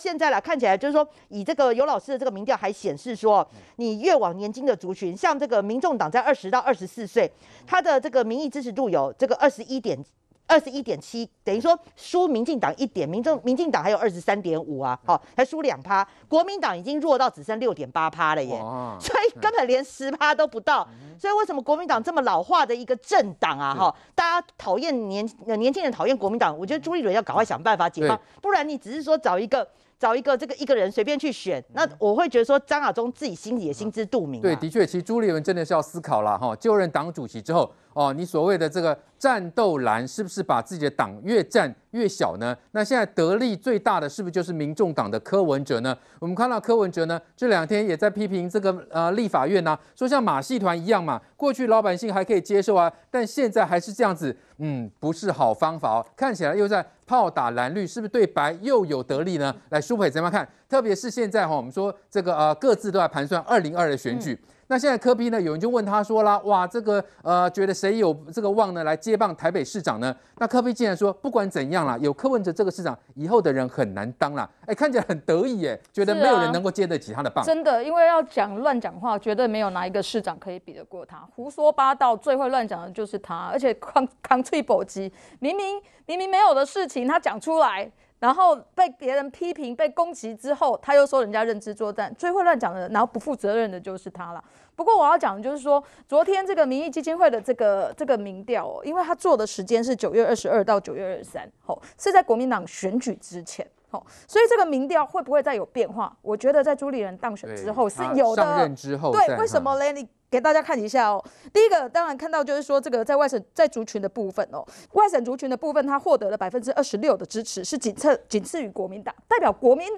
现在来看起来，就是说以这个尤老师的这个民调还显示说，你越往年轻的族群，像这个民众党在二十到二十四岁，他的这个民意支持度有这个二十一点。二十一点七，等于说输民进党一点，民众民进党还有二十三点五啊，好，还输两趴，国民党已经弱到只剩六点八趴了耶，所以根本连十趴都不到，所以为什么国民党这么老化的一个政党啊？哈，大家讨厌年年轻人讨厌国民党，我觉得朱立伦要赶快想办法解放，不然你只是说找一个找一个这个一个人随便去选，那我会觉得说张亚中自己心里也心知肚明。对，的确，其实朱立伦真的是要思考了哈，就任党主席之后。哦，你所谓的这个战斗蓝是不是把自己的党越战越小呢？那现在得利最大的是不是就是民众党的柯文哲呢？我们看到柯文哲呢这两天也在批评这个呃立法院呐、啊，说像马戏团一样嘛，过去老百姓还可以接受啊，但现在还是这样子，嗯，不是好方法哦。看起来又在炮打蓝绿，是不是对白又有得利呢？来，舒培怎么样看？特别是现在哈、哦，我们说这个呃各自都在盘算二零二的选举。嗯那现在柯比呢？有人就问他说啦，哇，这个呃，觉得谁有这个望呢来接棒台北市长呢？那柯比竟然说，不管怎样啦，有柯文哲这个市长，以后的人很难当啦。哎，看起来很得意耶，觉得没有人能够接得起他的棒。真的，因为要讲乱讲话，绝对没有哪一个市长可以比得过他。胡说八道，最会乱讲的就是他，而且扛扛脆保机，明明明明没有的事情，他讲出来。然后被别人批评、被攻击之后，他又说人家认知作战，最会乱讲的，然后不负责任的就是他了。不过我要讲的就是说，昨天这个民意基金会的这个这个民调哦，因为他做的时间是九月二十二到九月二十三，吼，是在国民党选举之前，吼，所以这个民调会不会再有变化？我觉得在朱立伦当选之后是有的。上任之后，对，为什么呢？你给大家看一下哦。第一个当然看到就是说，这个在外省在族群的部分哦，外省族群的部分，他获得了百分之二十六的支持，是仅次仅次于国民党，代表国民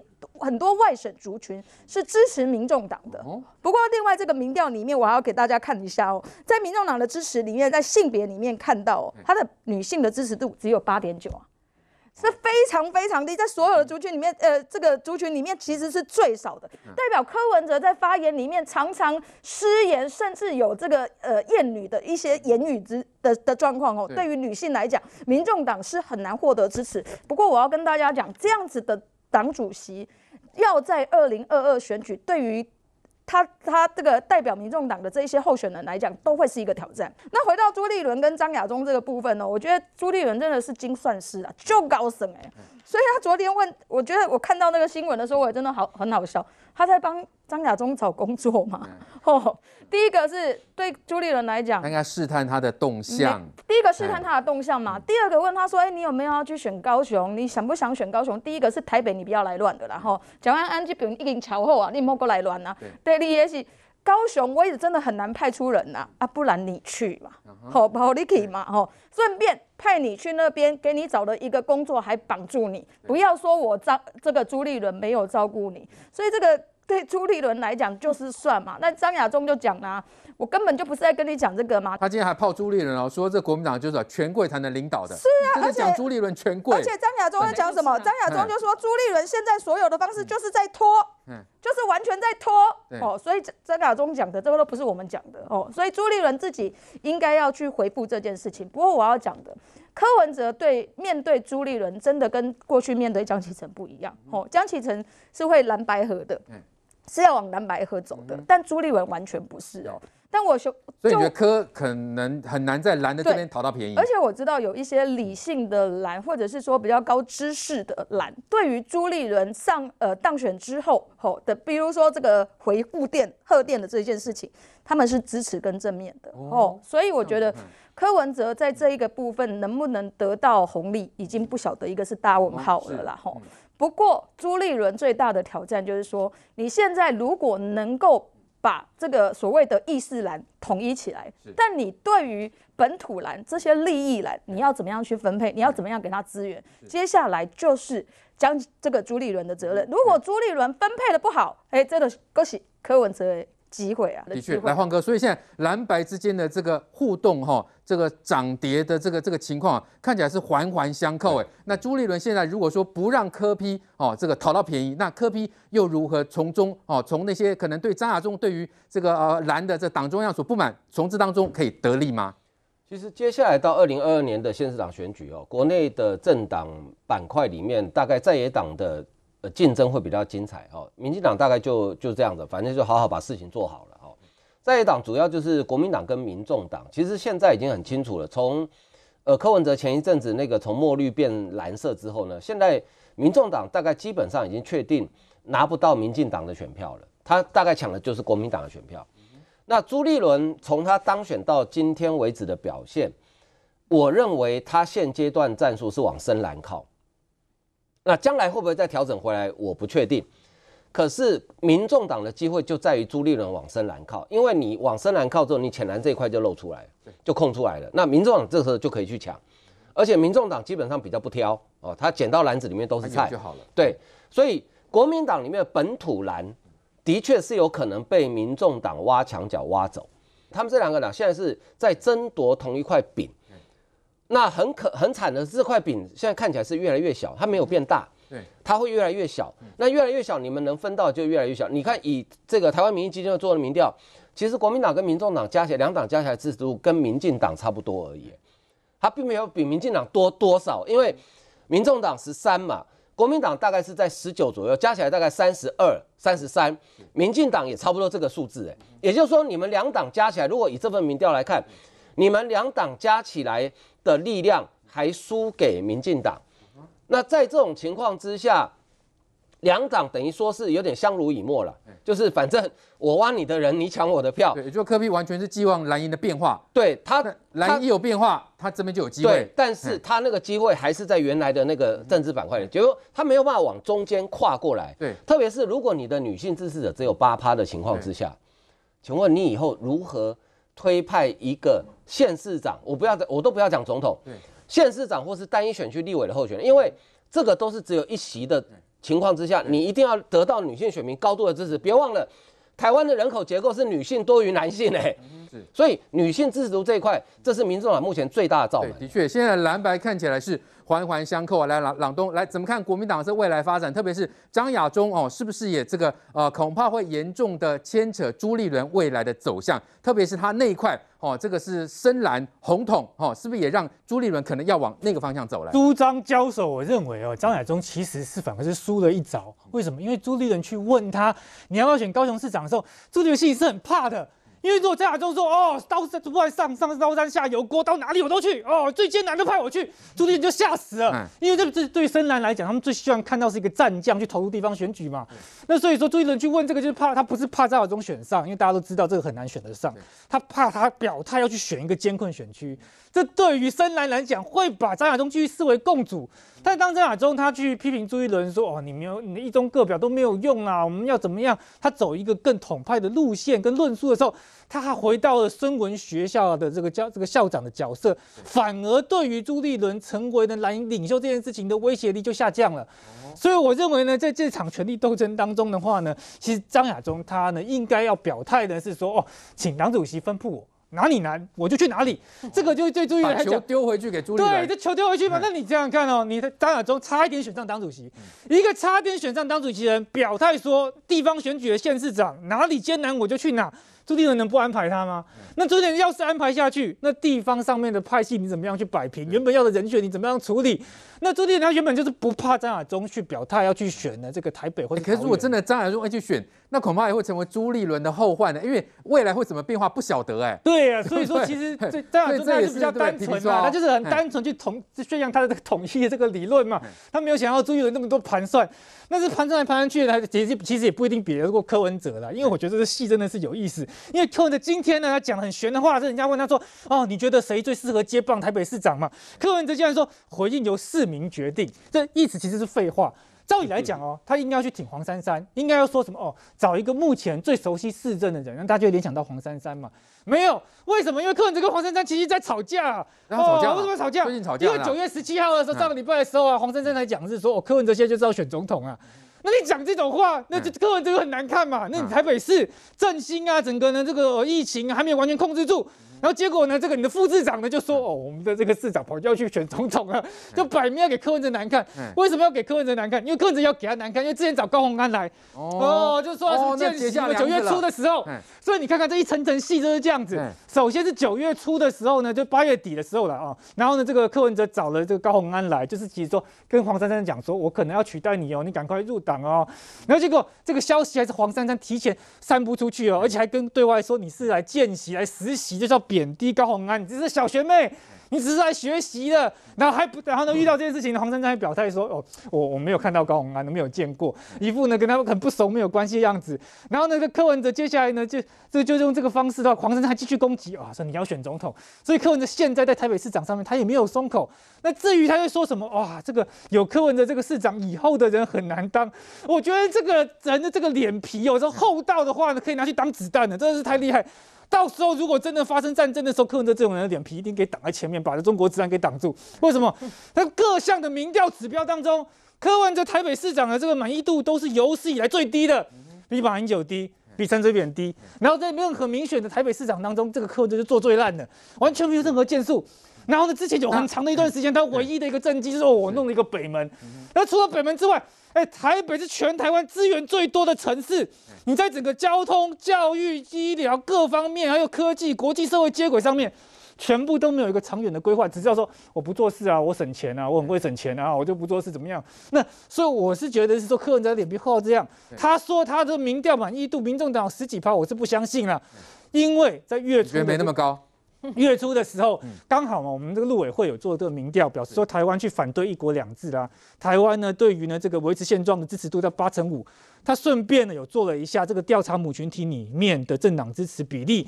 很多外省族群是支持民众党的。不过另外这个民调里面，我还要给大家看一下哦，在民众党的支持里面，在性别里面看到哦，他的女性的支持度只有八点九啊。是非常非常低，在所有的族群里面，呃，这个族群里面其实是最少的。代表柯文哲在发言里面常常失言，甚至有这个呃厌女的一些言语之的的状况哦。对于女性来讲，民众党是很难获得支持。不过我要跟大家讲，这样子的党主席要在二零二二选举，对于他他这个代表民众党的这一些候选人来讲，都会是一个挑战。那回到朱立伦跟张亚中这个部分呢，我觉得朱立伦真的是精算师啊，就高深哎。所以他昨天问，我觉得我看到那个新闻的时候，我也真的好很好笑。他在帮张亚中找工作嘛？哦，第一个是对朱立伦来讲，应该试探他的动向。第一个试探他的动向嘛。第二个问他说：“哎，你有没有要去选高雄？你想不想选高雄？”第一个是台北，你不要来乱的啦。吼，蒋万安这边已经乔好啊，你莫过来乱啊。对，你也是高雄，我也真的很难派出人呐。啊，不然你去嘛，好，好你去嘛，吼，顺便派你去那边，给你找了一个工作，还绑住你。不要说我照这个朱立伦没有照顾你，所以这个。对朱立伦来讲就是算嘛，那张亚中就讲啦，我根本就不是在跟你讲这个嘛。他今天还泡朱立伦哦，说这国民党就是权贵才能领导的。是啊，而且讲朱立伦权贵，而且张亚中在讲什么？张亚中就说朱立伦现在所有的方式就是在拖，嗯，就是完全在拖哦。所以张亚中讲的这个都不是我们讲的哦，所以朱立伦自己应该要去回复这件事情。不过我要讲的，柯文哲对面对朱立伦真的跟过去面对江启臣不一样哦，江启臣是会蓝白合的。是要往蓝白合走的，但朱立文完全不是哦。但我说，所以你觉得柯可能很难在蓝的这边讨到便宜。而且我知道有一些理性的蓝，或者是说比较高知识的蓝，对于朱立伦上呃当选之后吼的，比如说这个回复电贺电的这件事情，他们是支持跟正面的哦。所以我觉得柯文哲在这一个部分能不能得到红利，已经不晓得一个是大问号了啦吼。不过朱立伦最大的挑战就是说，你现在如果能够把这个所谓的意识蓝统一起来，但你对于本土蓝这些利益蓝，你要怎么样去分配？你要怎么样给他资源？接下来就是将这个朱立伦的责任。如果朱立伦分配的不好，哎，这个恭喜柯文哲。机会啊，的确，来，换哥，所以现在蓝白之间的这个互动哈，这个涨跌的这个这个情况看起来是环环相扣哎。那朱立伦现在如果说不让柯批哦这个讨到便宜，那柯批又如何从中哦从那些可能对张亚中对于这个呃蓝的这党中央所不满，从这当中可以得利吗？其实接下来到二零二二年的县市长选举哦，国内的政党板块里面，大概在野党的呃竞争会比较精彩哦。民进党大概就就这样子，反正就好好把事情做好了哦。在野党主要就是国民党跟民众党，其实现在已经很清楚了。从呃柯文哲前一阵子那个从墨绿变蓝色之后呢，现在民众党大概基本上已经确定拿不到民进党的选票了，他大概抢的就是国民党的选票。那朱立伦从他当选到今天为止的表现，我认为他现阶段战术是往深蓝靠。那将来会不会再调整回来，我不确定。可是民众党的机会就在于朱立伦往深蓝靠，因为你往深蓝靠之后，你浅蓝这一块就露出来，就空出来了。那民众党这时候就可以去抢，而且民众党基本上比较不挑哦，他捡到篮子里面都是菜就好了。对，所以国民党里面的本土蓝的确是有可能被民众党挖墙脚挖走。他们这两个党现在是在争夺同一块饼。那很可很惨的是，这块饼现在看起来是越来越小，它没有变大，对，它会越来越小。那越来越小，你们能分到就越来越小。你看，以这个台湾民意基金会做的民调，其实国民党跟民众党加起来，两党加起来支持度跟民进党差不多而已，它并没有比民进党多多少。因为民众党十三嘛，国民党大概是在十九左右，加起来大概三十二、三十三，民进党也差不多这个数字，哎，也就是说，你们两党加起来，如果以这份民调来看，你们两党加起来。的力量还输给民进党，那在这种情况之下，两党等于说是有点相濡以沫了，就是反正我挖你的人，你抢我的票。对，就柯 P 完全是寄望蓝营的变化。对他，蓝营一有变化，他这边就有机会。对，但是他那个机会还是在原来的那个政治板块里，结果他没有办法往中间跨过来。对，特别是如果你的女性支持者只有八趴的情况之下，请问你以后如何？推派一个县市长，我不要，我都不要讲总统，县市长或是单一选区立委的候选人，因为这个都是只有一席的情况之下，你一定要得到女性选民高度的支持。别忘了，台湾的人口结构是女性多于男性诶，所以女性支持度这一块，这是民众党目前最大的造门。的确，现在蓝白看起来是。环环相扣啊！来，朗朗东来怎么看国民党这未来发展？特别是张亚中哦，是不是也这个呃，恐怕会严重的牵扯朱立伦未来的走向？特别是他那一块哦，这个是深蓝红统哦，是不是也让朱立伦可能要往那个方向走来？朱张交手，我认为哦，张亚中其实是反而是输了一招。为什么？因为朱立伦去问他你要不要选高雄市长的时候，朱立伦心里是很怕的。因为如果在亚洲说哦，刀山不管上，上刀山下油锅，到哪里我都去哦，最艰难的派我去，朱立伦就吓死了。嗯、因为这这对深蓝来讲，他们最希望看到是一个战将去投入地方选举嘛。嗯、那所以说朱立伦去问这个，就是怕他不是怕在亚中选上，因为大家都知道这个很难选得上，他怕他表态要去选一个艰困选区。这对于深蓝来讲，会把张亚中继续视为共主。但当张亚中他去批评朱立伦说：“哦，你没有你的一中各表都没有用啊，我们要怎么样？”他走一个更统派的路线跟论述的时候，他还回到了孙文学校的这个教这个校长的角色，反而对于朱立伦成为的蓝营领袖这件事情的威胁力就下降了。所以我认为呢，在这场权力斗争当中的话呢，其实张亚中他呢应该要表态的是说：“哦，请党主席吩咐我。”哪里难我就去哪里，这个就最注意来讲，球丢回去给朱立伦。对，这球丢回去嘛。那你这样看哦，你的张亚中差一点选上党主席，一个差一点选上党主席人表态说，地方选举的县市长哪里艰难我就去哪，朱立伦能不安排他吗？那朱立伦要是安排下去，那地方上面的派系你怎么样去摆平？原本要的人选你怎么样处理？那朱立伦他原本就是不怕张亚中去表态要去选的这个台北或者、欸。可是如果真的张亚中要去选，那恐怕也会成为朱立伦的后患呢，因为未来会怎么变化不晓得哎、欸。对啊，所以说其实这张亚中他是比较单纯嘛，他就是很单纯去统宣扬他的这个统一的这个理论嘛，他没有想到朱立伦那么多盘算。那是盘算来盘算去的，其实其实也不一定比得过柯文哲啦，因为我觉得这个戏真的是有意思。因为柯文哲今天呢，他讲很玄的话，是人家问他说：“哦，你觉得谁最适合接棒台北市长嘛？”柯文哲竟然说：“回应由市民决定。”这意思其实是废话。照理来讲哦，他应该要去挺黄珊珊，应该要说什么哦？找一个目前最熟悉市政的人，让大家就联想到黄珊珊嘛。没有，为什么？因为柯文哲跟黄珊珊其实在吵架。然后吵架？为什么吵架？最近吵架。因为九月十七号的时候，上个礼拜的时候啊，黄珊珊才讲是说，哦，柯文哲现在就是要选总统啊。那你讲这种话，那就柯文哲很难看嘛。那你台北市振兴啊，整个呢这个疫情还没有完全控制住。然后结果呢，这个你的副市长呢就说哦，我们的这个市长跑就要去选总统了，就摆明要给柯文哲难看。为什么要给柯文哲难看？因为柯文哲要给他难看，因为之前找高鸿安来，哦，就说什么见习，九月初的时候，所以你看看这一层层戏就是这样子。首先是九月初的时候呢，就八月底的时候了啊，然后呢，这个柯文哲找了这个高鸿安来，就是其实说跟黄珊珊讲说，我可能要取代你哦，你赶快入党哦。然后结果这个消息还是黄珊珊提前散布出去哦，而且还跟对外说你是来见习来实习，就是要贬低高虹安，你只是小学妹。你只是来学习的，然后还不，然后呢，遇到这件事情，黄珊珊还表态说，哦，我我没有看到高虹安，都没有见过，一副呢跟他们很不熟，没有关系的样子。然后那个柯文哲接下来呢，就这就用这个方式的话，黄珊珊还继续攻击啊，说你要选总统。所以柯文哲现在在台北市长上面，他也没有松口。那至于他会说什么，哇，这个有柯文哲这个市长以后的人很难当。我觉得这个人的这个脸皮有时候厚道的话呢，可以拿去当子弹的，真的是太厉害。到时候如果真的发生战争的时候，柯文哲这种人的脸皮一定给挡在前面，把这中国治安给挡住。为什么？那各项的民调指标当中，柯文哲台北市长的这个满意度都是有史以来最低的，比马英九低，比陈水扁低。然后在任何民选的台北市长当中，这个柯文哲就做最烂的，完全没有任何建树。然后呢，之前有很长的一段时间，他唯一的一个政绩就是我弄了一个北门。那除了北门之外，哎，台北是全台湾资源最多的城市。你在整个交通、教育、医疗各方面，还有科技、国际社会接轨上面，全部都没有一个长远的规划，只知道说我不做事啊，我省钱啊，我很会省钱啊，我就不做事怎么样？那所以我是觉得是说柯文哲脸皮厚到这样，他说他的民调满意度，民众党十几趴，我是不相信了，因为在月初没那么高。月初的时候，刚好嘛，我们这个陆委会有做这个民调，表示说台湾去反对一国两制啦。台湾呢，对于呢这个维持现状的支持度在八成五。他顺便呢有做了一下这个调查母群体里面的政党支持比例，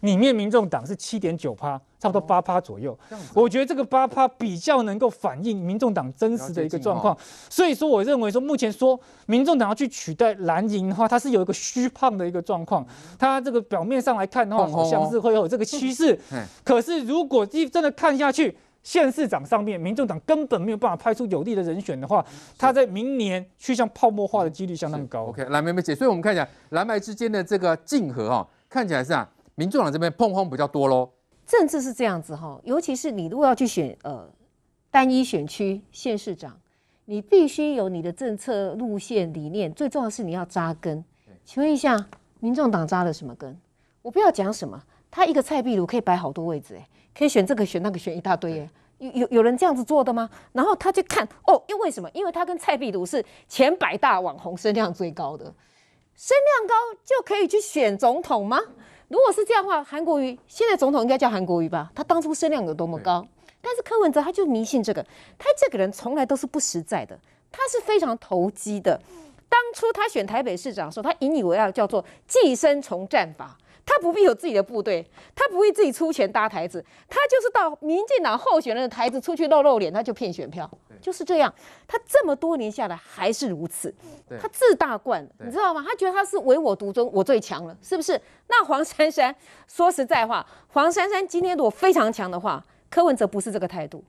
里面民众党是七点九趴，差不多八趴左右。我觉得这个八趴比较能够反映民众党真实的一个状况。所以说，我认为说目前说民众党要去取代蓝营的话，它是有一个虚胖的一个状况。它这个表面上来看的话，好像是会有这个趋势。可是如果一真的看下去，县市长上面，民众党根本没有办法派出有力的人选的话，他在明年趋向泡沫化的几率相当高。OK，来，梅梅姐，所以我们看一下蓝白之间的这个竞合哈，看起来是啊，民众党这边碰碰比较多喽。政治是这样子哈，尤其是你如果要去选呃单一选区县市长，你必须有你的政策路线理念，最重要的是你要扎根。请问一下，民众党扎了什么根？我不要讲什么，他一个蔡壁如可以摆好多位置哎。可以选这个选那个选一大堆耶，有有有人这样子做的吗？然后他就看哦，因为什么？因为他跟蔡壁如是前百大网红声量最高的，声量高就可以去选总统吗？如果是这样的话，韩国瑜现在总统应该叫韩国瑜吧？他当初声量有多么高？但是柯文哲他就迷信这个，他这个人从来都是不实在的，他是非常投机的。当初他选台北市长的时候，他引以为傲叫做寄生虫战法。他不必有自己的部队，他不会自己出钱搭台子，他就是到民进党候选人的台子出去露露脸，他就骗选票，就是这样。他这么多年下来还是如此，他自大惯了，你知道吗？他觉得他是唯我独尊，我最强了，是不是？那黄珊珊说实在话，黄珊珊今天如果非常强的话，柯文哲不是这个态度，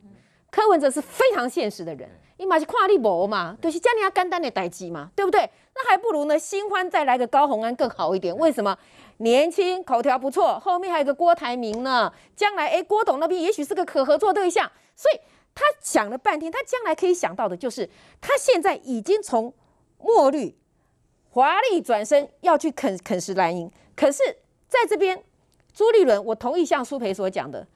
柯文哲是非常现实的人，你嘛是跨立博嘛，就是叫你要干单的代机嘛，对不对？那还不如呢，新欢再来个高虹安更好一点，为什么？年轻，口条不错，后面还有个郭台铭呢。将来，哎，郭董那边也许是个可合作对象。所以他想了半天，他将来可以想到的就是，他现在已经从墨绿华丽转身要去啃啃食蓝营。可是在这边，朱立伦，我同意像苏培所讲的，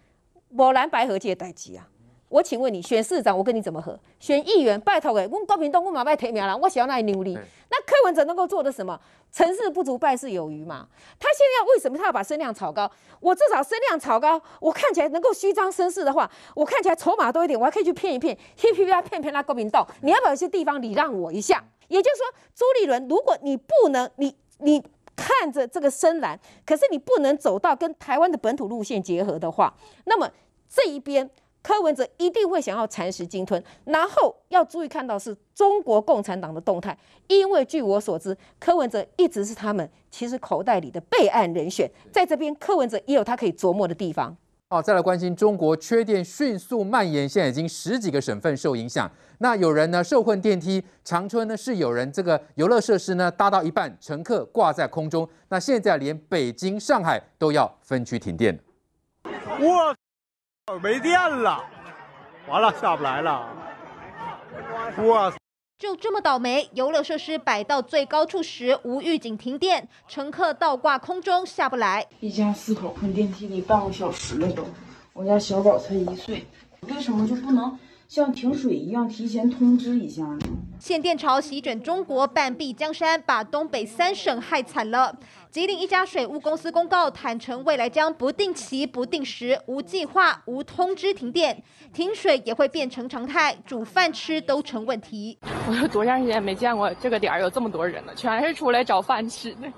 无蓝白合这代志啊。我请问你，选市长我跟你怎么合？选议员拜托哎，我国民党我马拜提名了，我想要那里努力。那柯文哲能够做的什么？成事不足败事有余嘛。他现在要为什么他要把声量炒高？我至少声量炒高，我看起来能够虚张声势的话，我看起来筹码多一点，我还可以去骗一骗，骗骗他骗骗他国民党。你要不要有些地方礼让我一下？也就是说，朱立伦，如果你不能，你你看着这个深蓝，可是你不能走到跟台湾的本土路线结合的话，那么这一边。柯文哲一定会想要蚕食鲸吞，然后要注意看到是中国共产党的动态，因为据我所知，柯文哲一直是他们其实口袋里的备案人选，在这边柯文哲也有他可以琢磨的地方。好，再来关心中国缺电迅速蔓延，现在已经十几个省份受影响。那有人呢受困电梯，长春呢是有人这个游乐设施呢搭到一半，乘客挂在空中。那现在连北京、上海都要分区停电。我没电了，完了下不来了，我。就这么倒霉，游乐设施摆到最高处时无预警停电，乘客倒挂空中下不来。一家四口困电梯里半个小时了都，我家小宝才一岁，为什么就不能？像停水一样提前通知一下呢？限电潮席卷中国，半壁江山，把东北三省害惨了。吉林一家水务公司公告，坦诚未来将不定期、不定时、无计划、无通知停电，停水也会变成常态，煮饭吃都成问题。我有多长时间没见过这个点儿有这么多人了，全是出来找饭吃的。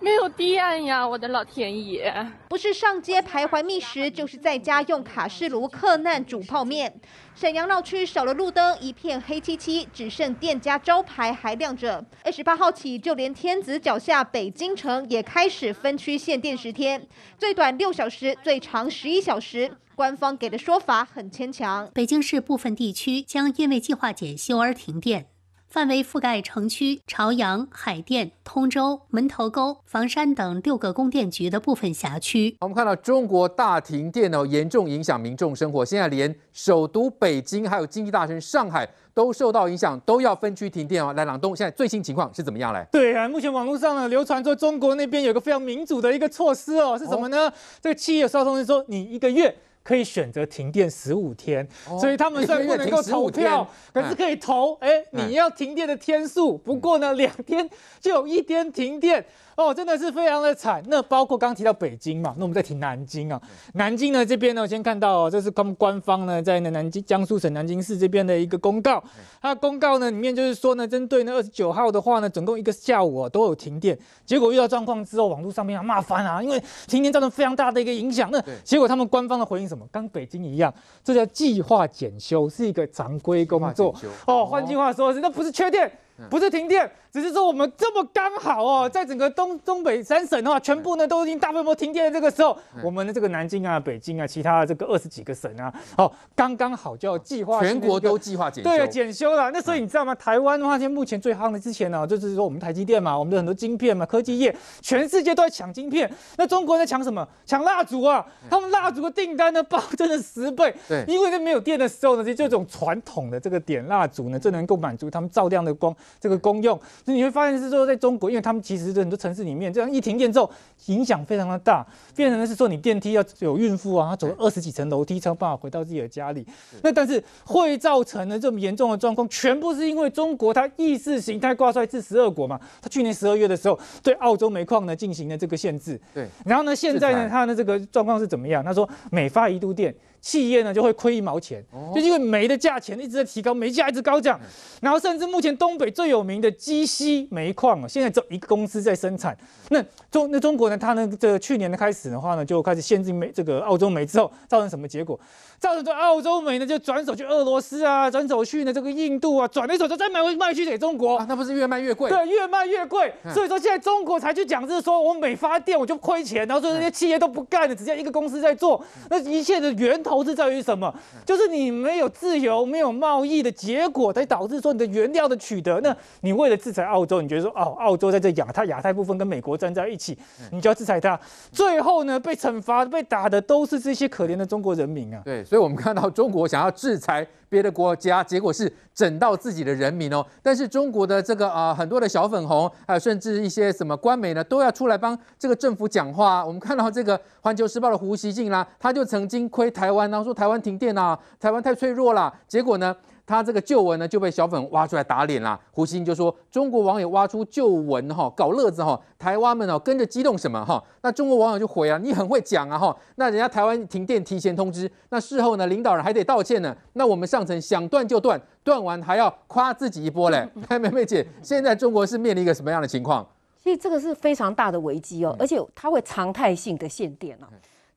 没有电呀，我的老天爷！不是上街徘徊觅食，就是在家用卡式炉克难煮泡面。沈阳闹区少了路灯，一片黑漆漆，只剩店家招牌还亮着。二十八号起，就连天子脚下北京城也开始分区限电十天，最短六小时，最长十一小时。官方给的说法很牵强。北京市部分地区将因为计划检修而停电。范围覆盖城区朝阳、海淀、通州、门头沟、房山等六个供电局的部分辖区。我们看到中国大停电哦，严重影响民众生活。现在连首都北京还有经济大城上海都受到影响，都要分区停电哦。来，朗东，现在最新情况是怎么样？嘞，对啊，目前网络上呢流传说中国那边有个非常民主的一个措施哦，是什么呢？哦、这个企业收到通知说，你一个月。可以选择停电十五天，哦、所以他们虽然不能够投票，可是可以投。哎、欸，你要停电的天数，不过呢，两天就有一天停电。哦，真的是非常的惨。那包括刚刚提到北京嘛，那我们再提南京啊。南京呢这边呢，我先看到哦，这是他们官方呢在南京江苏省南京市这边的一个公告。它的公告呢里面就是说呢，针对呢二十九号的话呢，总共一个下午啊都有停电。结果遇到状况之后，网络上面要骂翻啊，因为停电造成非常大的一个影响。那结果他们官方的回应什么？跟北京一样，这叫计划检修，是一个常规工作。哦，换句话说是，那不是缺电。不是停电，只是说我们这么刚好哦，在整个东东北三省的话，全部呢都已经大规模停电的这个时候，我们的这个南京啊、北京啊，其他的这个二十几个省啊，哦，刚刚好就要计划全国都计划检修，对，检修了。那所以你知道吗？台湾的话，现在目前最夯的之前呢，就是说我们台积电嘛，我们的很多晶片嘛，科技业，全世界都在抢晶片。那中国在抢什么？抢蜡烛啊！他们蜡烛的订单呢暴增了十倍。对，因为在没有电的时候呢，就这种传统的这个点蜡烛呢，就能够满足他们照亮的光。这个功用，所以你会发现是说，在中国，因为他们其实很多城市里面，这样一停电之后，影响非常的大，变成的是说，你电梯要有孕妇啊，她走二十几层楼梯才有办法回到自己的家里。那但是会造成的这么严重的状况，全部是因为中国它意识形态挂帅至十二国嘛，它去年十二月的时候对澳洲煤矿呢进行了这个限制。对，然后呢，现在呢，它的这个状况是怎么样？他说每发一度电。企业呢就会亏一毛钱，就因为煤的价钱一直在提高，煤价一直高涨，然后甚至目前东北最有名的鸡西煤矿啊，现在只有一个公司在生产。那中那中国呢，它呢这个去年的开始的话呢，就开始限制煤这个澳洲煤之后，造成什么结果？造成这澳洲煤呢就转手去俄罗斯啊，转手去呢这个印度啊，转了一手就再卖回卖去给中国，啊，那不是越卖越贵？对，越卖越贵。所以说现在中国才去讲，就是说我每发电我就亏钱，然后说这些企业都不干了，只剩一个公司在做，那一切的源头。投资在于什么？就是你没有自由、没有贸易的结果，才导致说你的原料的取得。那你为了制裁澳洲，你觉得说哦，澳洲在这亚太亚太部分跟美国站在一起，你就要制裁它。最后呢，被惩罚、被打的都是这些可怜的中国人民啊。对，所以我们看到中国想要制裁别的国家，结果是整到自己的人民哦。但是中国的这个啊、很多的小粉红，还有甚至一些什么官媒呢，都要出来帮这个政府讲话。我们看到这个《环球时报》的胡锡进啦，他就曾经亏台湾，然后说台湾停电啊，台湾太脆弱了。结果呢，他这个旧闻呢就被小粉挖出来打脸啦。胡锡进就说，中国网友挖出旧闻哈，搞乐子哈，台湾们哦跟着激动什么哈？那中国网友就回啊，你很会讲啊哈。那人家台湾停电提前通知，那事后呢领导人还得道歉呢。那我们上层想断就断，断完还要夸自己一波嘞。哎，梅梅姐，现在中国是面临一个什么样的情况？其实这个是非常大的危机哦，而且它会常态性的限电啊。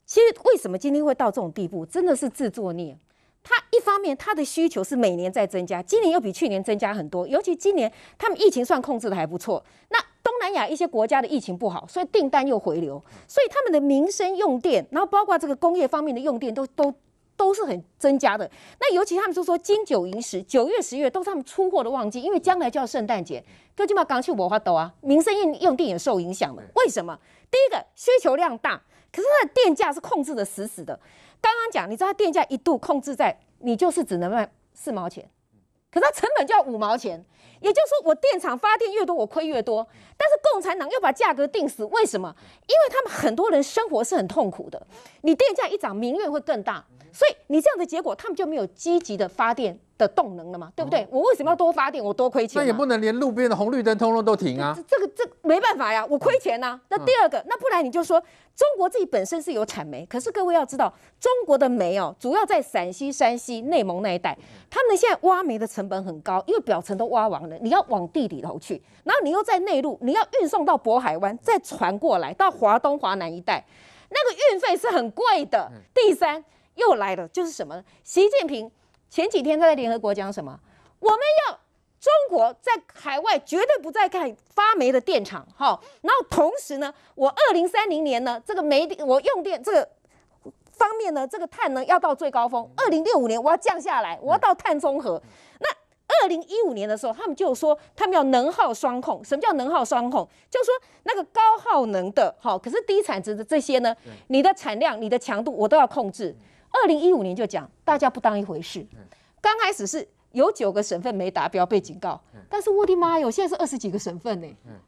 其实为什么今天会到这种地步，真的是自作孽。它一方面，它的需求是每年在增加，今年又比去年增加很多。尤其今年，他们疫情算控制的还不错。那东南亚一些国家的疫情不好，所以订单又回流，所以他们的民生用电，然后包括这个工业方面的用电都都都是很增加的。那尤其他们就说金九银十，九月、十月都是他们出货的旺季，因为将来就要圣诞节，就基本上刚去我花斗啊，民生用用电也受影响了。为什么？第一个需求量大，可是它的电价是控制的死死的。刚刚讲，你知道它电价一度控制在你就是只能卖四毛钱，可它成本就要五毛钱，也就是说我电厂发电越多，我亏越多。但是共产党又把价格定死，为什么？因为他们很多人生活是很痛苦的，你电价一涨，民怨会更大，所以你这样的结果，他们就没有积极的发电的动能了嘛，对不对？我为什么要多发电？我多亏钱？那也不能连路边的红绿灯通通都停啊！这个这没办法呀，我亏钱呐。那第二个，那不然你就说中国自己本身是有产煤，可是各位要知道，中国的煤哦，主要在陕西、山西、内蒙那一带，他们现在挖煤的成本很高，因为表层都挖完了，你要往地里头去，然后你又在内陆，你要运送到渤海湾，再传过来到华东、华南一带，那个运费是很贵的。第三又来了，就是什么呢？习近平前几天他在联合国讲什么？我们要中国在海外绝对不再盖发煤的电厂，哈。然后同时呢，我二零三零年呢，这个煤我用电这个方面呢，这个碳呢要到最高峰。二零六五年我要降下来，我要到碳中和。那二零一五年的时候，他们就说他们要能耗双控。什么叫能耗双控？就是说那个高耗能的，好，可是低产值的这些呢，你的产量、你的强度我都要控制。二零一五年就讲，大家不当一回事。刚开始是。有九个省份没达标被警告，但是我的妈哟，现在是二十几个省份呢，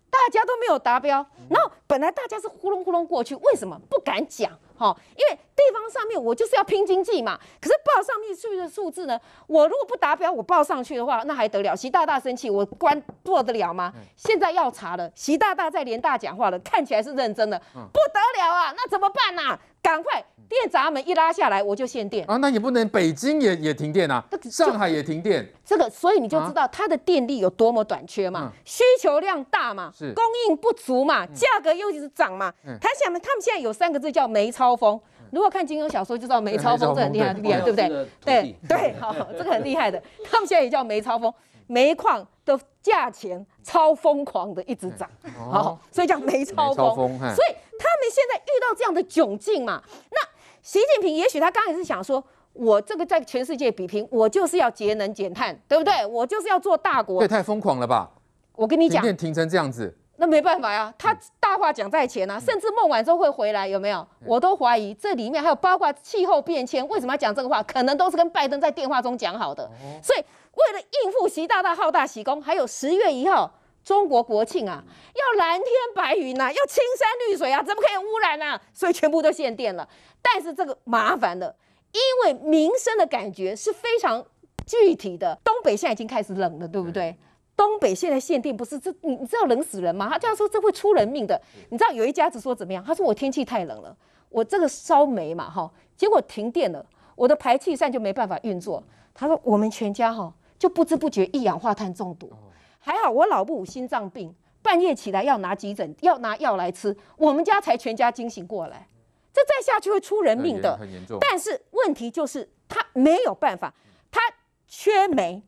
大家都没有达标。然后本来大家是呼隆呼隆过去，为什么不敢讲？哈，因为地方上面我就是要拼经济嘛。可是报上面去的数字呢，我如果不达标，我报上去的话，那还得了？习大大生气，我官做得了吗？现在要查了，习大大在联大讲话了，看起来是认真的，不得了啊！那怎么办呢？赶快！电闸门一拉下来，我就限电啊！那也不能，北京也也停电啊，上海也停电。这个，所以你就知道它的电力有多么短缺嘛，啊、需求量大嘛，是供应不足嘛，价格又一直涨嘛。他想嘛，他们现在有三个字叫梅超风。如果看金庸小说就知道梅超风这很厉害，厉害，对不对？对对，好，这个很厉害的。他们现在也叫梅超风，煤矿的价钱超疯狂的一直涨，好，所以叫梅超风。所以他们现在遇到这样的窘境嘛，那。习近平也许他刚开始想说，我这个在全世界比拼，我就是要节能减碳，对不对？我就是要做大国。这太疯狂了吧！我跟你讲，停停成这样子，那没办法呀。他大话讲在前啊，甚至孟晚舟会回来，有没有？我都怀疑这里面还有包括气候变迁，为什么要讲这个话？可能都是跟拜登在电话中讲好的。所以为了应付习大大好大喜功，还有十月一号。中国国庆啊，要蓝天白云呐、啊，要青山绿水啊，怎么可以污染呢、啊？所以全部都限电了。但是这个麻烦了，因为民生的感觉是非常具体的。东北现在已经开始冷了，对不对？东北现在限电不是这，你你知道冷死人吗？他这样说这会出人命的。你知道有一家子说怎么样？他说我天气太冷了，我这个烧煤嘛哈，结果停电了，我的排气扇就没办法运作。他说我们全家哈就不知不觉一氧化碳中毒。还好我老母心脏病，半夜起来要拿急诊，要拿药来吃，我们家才全家惊醒过来。这再下去会出人命的，很严重。但是问题就是他没有办法，他缺煤，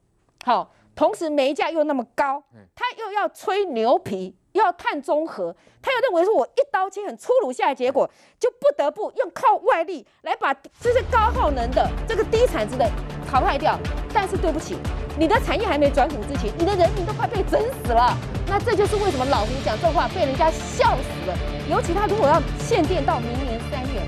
好，同时煤价又那么高，他又要吹牛皮，又要碳中和，他又认为说我一刀切很粗鲁下来，结果就不得不用靠外力来把这些高耗能的这个低产值的淘汰掉。但是对不起。你的产业还没转股之前，你的人民都快被整死了。那这就是为什么老胡讲这话被人家笑死了。尤其他如果要限电到明年三月，